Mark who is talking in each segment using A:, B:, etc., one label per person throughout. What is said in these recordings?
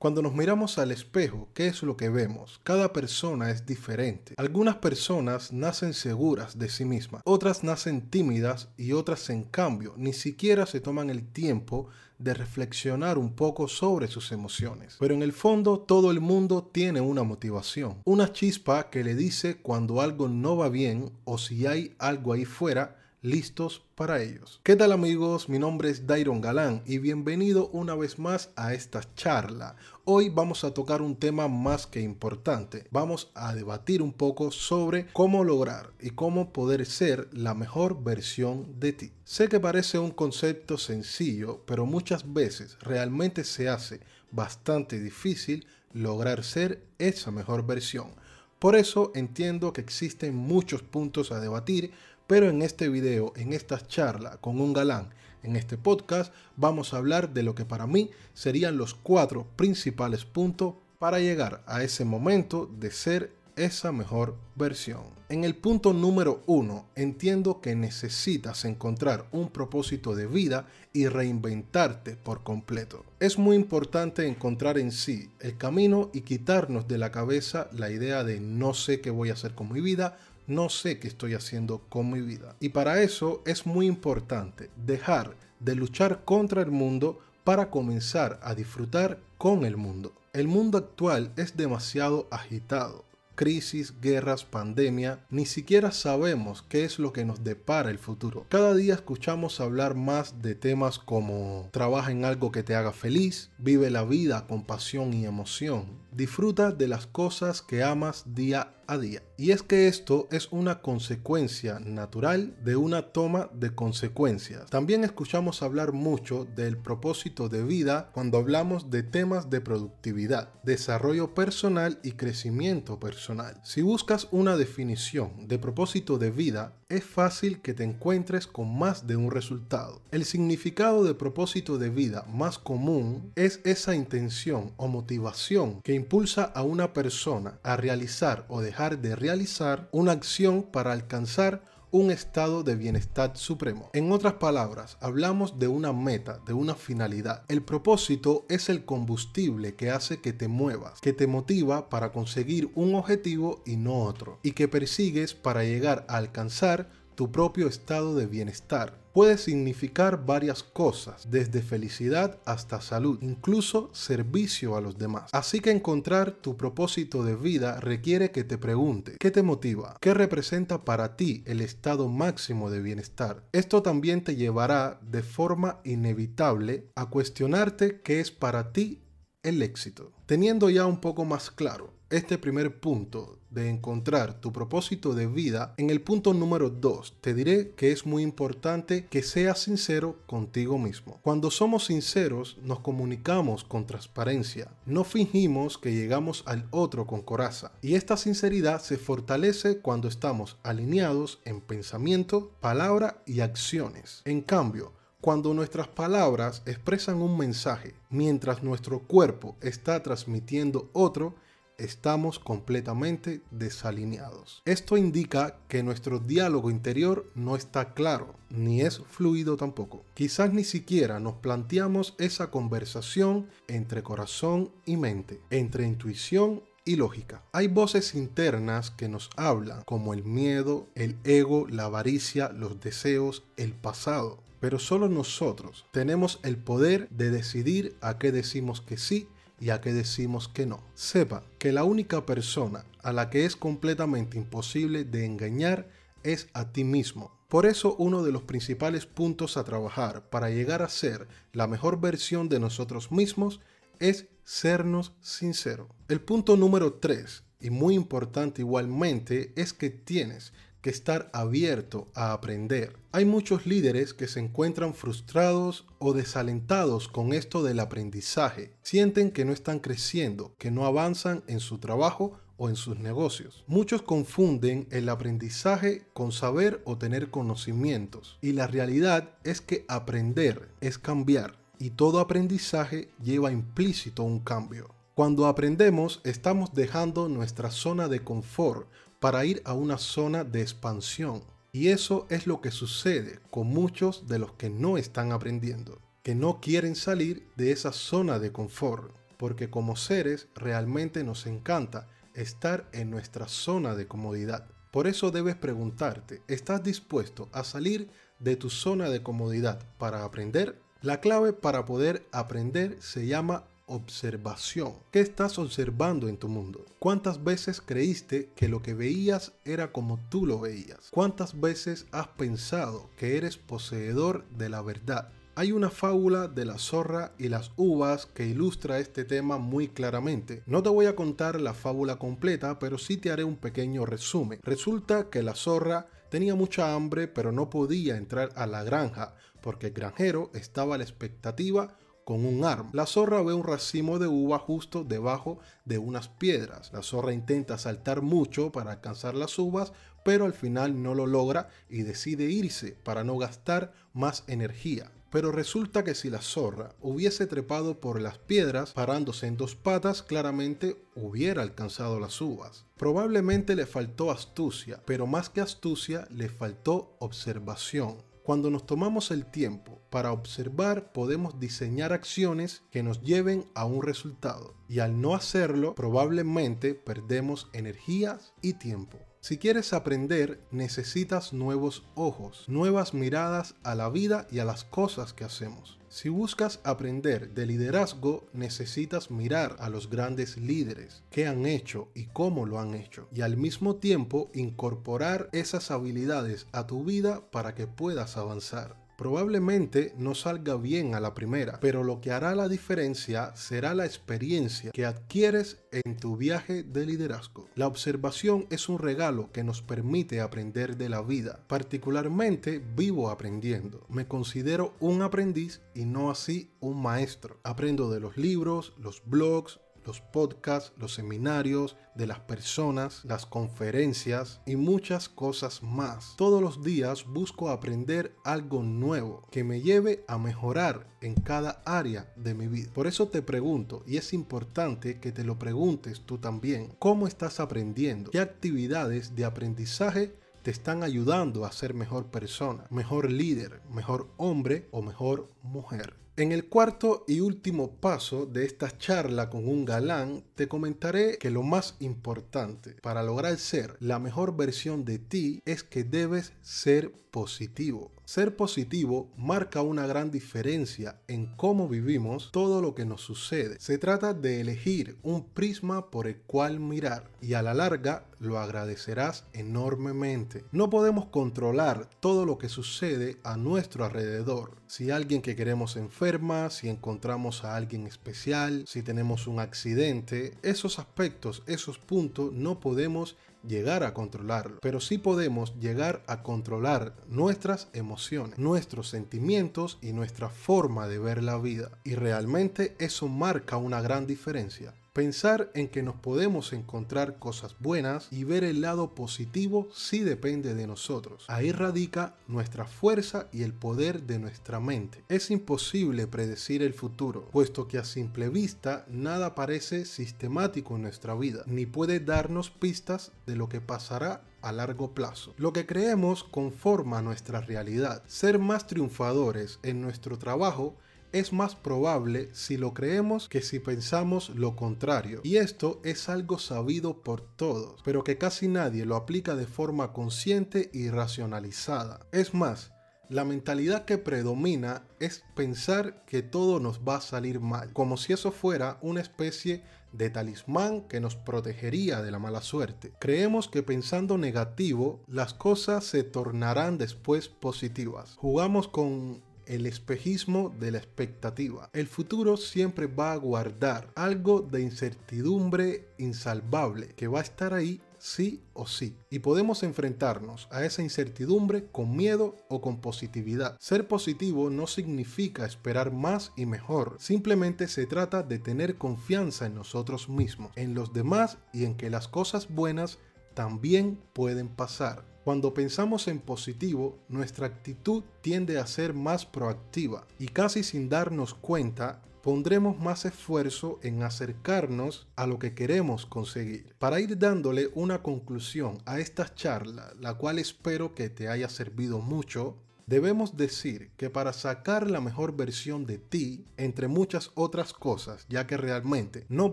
A: Cuando nos miramos al espejo, ¿qué es lo que vemos? Cada persona es diferente. Algunas personas nacen seguras de sí mismas, otras nacen tímidas y otras en cambio ni siquiera se toman el tiempo de reflexionar un poco sobre sus emociones. Pero en el fondo todo el mundo tiene una motivación, una chispa que le dice cuando algo no va bien o si hay algo ahí fuera listos para ellos. ¿Qué tal amigos? Mi nombre es Dairon Galán y bienvenido una vez más a esta charla. Hoy vamos a tocar un tema más que importante. Vamos a debatir un poco sobre cómo lograr y cómo poder ser la mejor versión de ti. Sé que parece un concepto sencillo, pero muchas veces realmente se hace bastante difícil lograr ser esa mejor versión. Por eso entiendo que existen muchos puntos a debatir pero en este video, en esta charla con un galán, en este podcast, vamos a hablar de lo que para mí serían los cuatro principales puntos para llegar a ese momento de ser esa mejor versión. En el punto número uno, entiendo que necesitas encontrar un propósito de vida y reinventarte por completo. Es muy importante encontrar en sí el camino y quitarnos de la cabeza la idea de no sé qué voy a hacer con mi vida, no sé qué estoy haciendo con mi vida. Y para eso es muy importante dejar de luchar contra el mundo para comenzar a disfrutar con el mundo. El mundo actual es demasiado agitado crisis, guerras, pandemia, ni siquiera sabemos qué es lo que nos depara el futuro. Cada día escuchamos hablar más de temas como trabaja en algo que te haga feliz, vive la vida con pasión y emoción, disfruta de las cosas que amas día a día. Y es que esto es una consecuencia natural de una toma de consecuencias. También escuchamos hablar mucho del propósito de vida cuando hablamos de temas de productividad, desarrollo personal y crecimiento personal. Si buscas una definición de propósito de vida, es fácil que te encuentres con más de un resultado. El significado de propósito de vida más común es esa intención o motivación que impulsa a una persona a realizar o dejar de realizar una acción para alcanzar un estado de bienestar supremo. En otras palabras, hablamos de una meta, de una finalidad. El propósito es el combustible que hace que te muevas, que te motiva para conseguir un objetivo y no otro, y que persigues para llegar a alcanzar tu propio estado de bienestar. Puede significar varias cosas, desde felicidad hasta salud, incluso servicio a los demás. Así que encontrar tu propósito de vida requiere que te pregunte ¿qué te motiva? ¿Qué representa para ti el estado máximo de bienestar? Esto también te llevará de forma inevitable a cuestionarte qué es para ti el éxito. Teniendo ya un poco más claro este primer punto de encontrar tu propósito de vida, en el punto número 2 te diré que es muy importante que seas sincero contigo mismo. Cuando somos sinceros nos comunicamos con transparencia, no fingimos que llegamos al otro con coraza y esta sinceridad se fortalece cuando estamos alineados en pensamiento, palabra y acciones. En cambio, cuando nuestras palabras expresan un mensaje, mientras nuestro cuerpo está transmitiendo otro, estamos completamente desalineados. Esto indica que nuestro diálogo interior no está claro, ni es fluido tampoco. Quizás ni siquiera nos planteamos esa conversación entre corazón y mente, entre intuición y lógica. Hay voces internas que nos hablan, como el miedo, el ego, la avaricia, los deseos, el pasado. Pero solo nosotros tenemos el poder de decidir a qué decimos que sí y a qué decimos que no. Sepa que la única persona a la que es completamente imposible de engañar es a ti mismo. Por eso uno de los principales puntos a trabajar para llegar a ser la mejor versión de nosotros mismos es sernos sinceros. El punto número 3, y muy importante igualmente, es que tienes que estar abierto a aprender. Hay muchos líderes que se encuentran frustrados o desalentados con esto del aprendizaje. Sienten que no están creciendo, que no avanzan en su trabajo o en sus negocios. Muchos confunden el aprendizaje con saber o tener conocimientos. Y la realidad es que aprender es cambiar. Y todo aprendizaje lleva implícito un cambio. Cuando aprendemos estamos dejando nuestra zona de confort para ir a una zona de expansión. Y eso es lo que sucede con muchos de los que no están aprendiendo, que no quieren salir de esa zona de confort. porque como seres realmente nos encanta estar en nuestra zona de comodidad. Por eso debes preguntarte, ¿estás dispuesto a salir de tu zona de comodidad para aprender? La clave para poder aprender se llama observación. ¿Qué estás observando en tu mundo? ¿Cuántas veces creíste que lo que veías era como tú lo veías? ¿Cuántas veces has pensado que eres poseedor de la verdad? Hay una fábula de la zorra y las uvas que ilustra este tema muy claramente. No te voy a contar la fábula completa, pero sí te haré un pequeño resumen. Resulta que la zorra tenía mucha hambre, pero no podía entrar a la granja porque el granjero estaba a la expectativa un. La zorra ve un racimo de uva justo debajo de unas piedras. La zorra intenta saltar mucho para alcanzar las uvas, pero al final no lo logra y decide irse para no gastar más energía. Pero resulta que si la zorra hubiese trepado por las piedras parándose en dos patas, claramente hubiera alcanzado las uvas. Probablemente le faltó astucia, pero más que astucia le faltó observación. Cuando nos tomamos el tiempo para observar, podemos diseñar acciones que nos lleven a un resultado. Y al no hacerlo, probablemente perdemos energías y tiempo. Si quieres aprender, necesitas nuevos ojos, nuevas miradas a la vida y a las cosas que hacemos. Si buscas aprender de liderazgo, necesitas mirar a los grandes líderes, qué han hecho y cómo lo han hecho, y al mismo tiempo incorporar esas habilidades a tu vida para que puedas avanzar. Probablemente no salga bien a la primera, pero lo que hará la diferencia será la experiencia que adquieres en tu viaje de liderazgo. La observación es un regalo que nos permite aprender de la vida. Particularmente vivo aprendiendo. Me considero un aprendiz y no así un maestro. Aprendo de los libros, los blogs, los podcasts, los seminarios de las personas, las conferencias y muchas cosas más. Todos los días busco aprender algo nuevo que me lleve a mejorar en cada área de mi vida. Por eso te pregunto, y es importante que te lo preguntes tú también, ¿cómo estás aprendiendo? ¿Qué actividades de aprendizaje te están ayudando a ser mejor persona, mejor líder, mejor hombre o mejor mujer? En el cuarto y último paso de esta charla con un galán, te comentaré que lo más importante para lograr ser la mejor versión de ti es que debes ser positivo. Ser positivo marca una gran diferencia en cómo vivimos todo lo que nos sucede. Se trata de elegir un prisma por el cual mirar y a la larga lo agradecerás enormemente. No podemos controlar todo lo que sucede a nuestro alrededor. Si alguien que queremos enferma, si encontramos a alguien especial, si tenemos un accidente, esos aspectos, esos puntos no podemos llegar a controlarlo, pero sí podemos llegar a controlar nuestras emociones, nuestros sentimientos y nuestra forma de ver la vida. Y realmente eso marca una gran diferencia. Pensar en que nos podemos encontrar cosas buenas y ver el lado positivo sí depende de nosotros. Ahí radica nuestra fuerza y el poder de nuestra mente. Es imposible predecir el futuro, puesto que a simple vista nada parece sistemático en nuestra vida, ni puede darnos pistas de lo que pasará a largo plazo. Lo que creemos conforma nuestra realidad. Ser más triunfadores en nuestro trabajo es más probable si lo creemos que si pensamos lo contrario. Y esto es algo sabido por todos, pero que casi nadie lo aplica de forma consciente y racionalizada. Es más, la mentalidad que predomina es pensar que todo nos va a salir mal, como si eso fuera una especie de talismán que nos protegería de la mala suerte. Creemos que pensando negativo, las cosas se tornarán después positivas. Jugamos con el espejismo de la expectativa. El futuro siempre va a guardar algo de incertidumbre insalvable que va a estar ahí sí o sí. Y podemos enfrentarnos a esa incertidumbre con miedo o con positividad. Ser positivo no significa esperar más y mejor. Simplemente se trata de tener confianza en nosotros mismos, en los demás y en que las cosas buenas también pueden pasar. Cuando pensamos en positivo, nuestra actitud tiende a ser más proactiva y casi sin darnos cuenta, pondremos más esfuerzo en acercarnos a lo que queremos conseguir. Para ir dándole una conclusión a esta charla, la cual espero que te haya servido mucho, Debemos decir que para sacar la mejor versión de ti, entre muchas otras cosas, ya que realmente no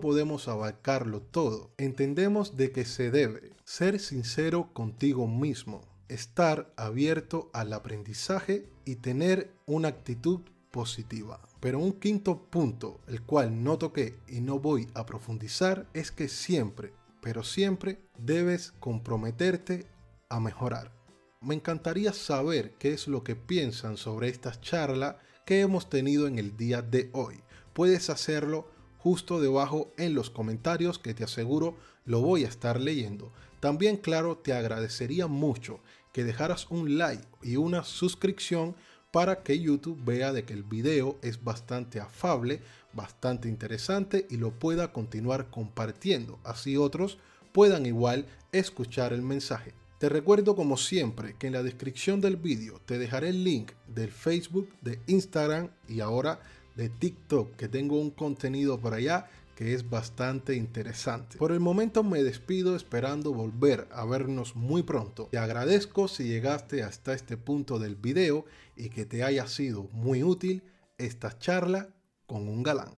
A: podemos abarcarlo todo, entendemos de que se debe ser sincero contigo mismo, estar abierto al aprendizaje y tener una actitud positiva. Pero un quinto punto, el cual no toqué y no voy a profundizar, es que siempre, pero siempre debes comprometerte a mejorar. Me encantaría saber qué es lo que piensan sobre esta charla que hemos tenido en el día de hoy. Puedes hacerlo justo debajo en los comentarios que te aseguro lo voy a estar leyendo. También claro, te agradecería mucho que dejaras un like y una suscripción para que YouTube vea de que el video es bastante afable, bastante interesante y lo pueda continuar compartiendo, así otros puedan igual escuchar el mensaje. Te recuerdo como siempre que en la descripción del vídeo te dejaré el link del Facebook, de Instagram y ahora de TikTok que tengo un contenido por allá que es bastante interesante. Por el momento me despido esperando volver a vernos muy pronto. Te agradezco si llegaste hasta este punto del video y que te haya sido muy útil esta charla con un galán.